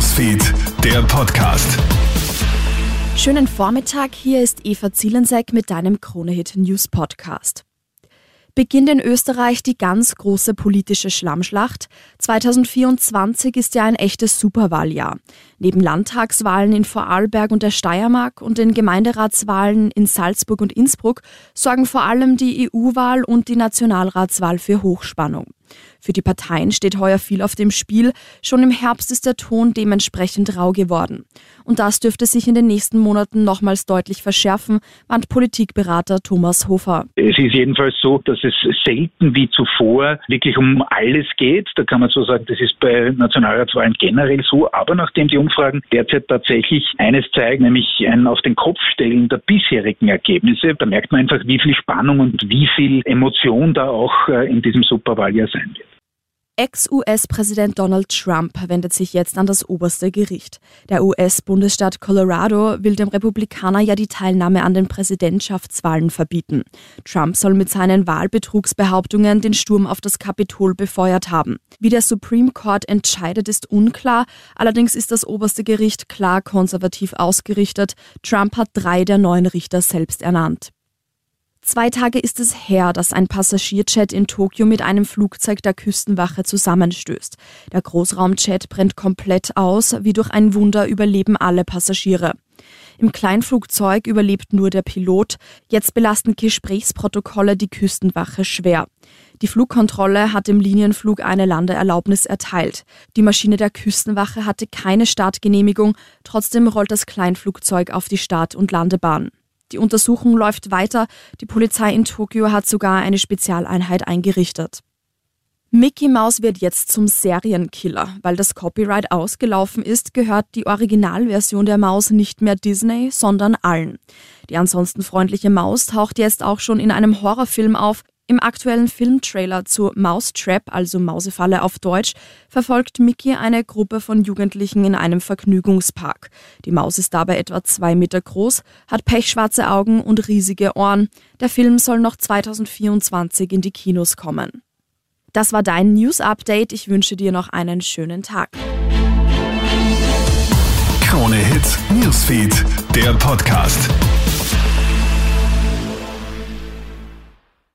Newsfeed, der Podcast. Schönen Vormittag, hier ist Eva Zielensek mit deinem Kronehit News Podcast beginnt in Österreich die ganz große politische Schlammschlacht. 2024 ist ja ein echtes Superwahljahr. Neben Landtagswahlen in Vorarlberg und der Steiermark und den Gemeinderatswahlen in Salzburg und Innsbruck sorgen vor allem die EU-Wahl und die Nationalratswahl für Hochspannung. Für die Parteien steht heuer viel auf dem Spiel. Schon im Herbst ist der Ton dementsprechend rau geworden. Und das dürfte sich in den nächsten Monaten nochmals deutlich verschärfen, warnt Politikberater Thomas Hofer. Es ist jedenfalls so, dass es selten wie zuvor wirklich um alles geht. Da kann man so sagen, das ist bei Nationalratswahlen generell so. Aber nachdem die Umfragen derzeit tatsächlich eines zeigen, nämlich ein auf den Kopf stellen der bisherigen Ergebnisse, da merkt man einfach, wie viel Spannung und wie viel Emotion da auch äh, in diesem Superwahljahr sein wird. Ex-US-Präsident Donald Trump wendet sich jetzt an das oberste Gericht. Der US-Bundesstaat Colorado will dem Republikaner ja die Teilnahme an den Präsidentschaftswahlen verbieten. Trump soll mit seinen Wahlbetrugsbehauptungen den Sturm auf das Kapitol befeuert haben. Wie der Supreme Court entscheidet, ist unklar. Allerdings ist das oberste Gericht klar konservativ ausgerichtet. Trump hat drei der neun Richter selbst ernannt. Zwei Tage ist es her, dass ein Passagierjet in Tokio mit einem Flugzeug der Küstenwache zusammenstößt. Der Großraumjet brennt komplett aus, wie durch ein Wunder überleben alle Passagiere. Im Kleinflugzeug überlebt nur der Pilot. Jetzt belasten Gesprächsprotokolle die Küstenwache schwer. Die Flugkontrolle hat im Linienflug eine Landeerlaubnis erteilt. Die Maschine der Küstenwache hatte keine Startgenehmigung, trotzdem rollt das Kleinflugzeug auf die Start- und Landebahn. Die Untersuchung läuft weiter. Die Polizei in Tokio hat sogar eine Spezialeinheit eingerichtet. Mickey Mouse wird jetzt zum Serienkiller. Weil das Copyright ausgelaufen ist, gehört die Originalversion der Maus nicht mehr Disney, sondern allen. Die ansonsten freundliche Maus taucht jetzt auch schon in einem Horrorfilm auf, im aktuellen Filmtrailer zu Mousetrap, also Mausefalle auf Deutsch, verfolgt Mickey eine Gruppe von Jugendlichen in einem Vergnügungspark. Die Maus ist dabei etwa zwei Meter groß, hat pechschwarze Augen und riesige Ohren. Der Film soll noch 2024 in die Kinos kommen. Das war dein News Update. Ich wünsche dir noch einen schönen Tag. Krone Hits, Newsfeed, der Podcast.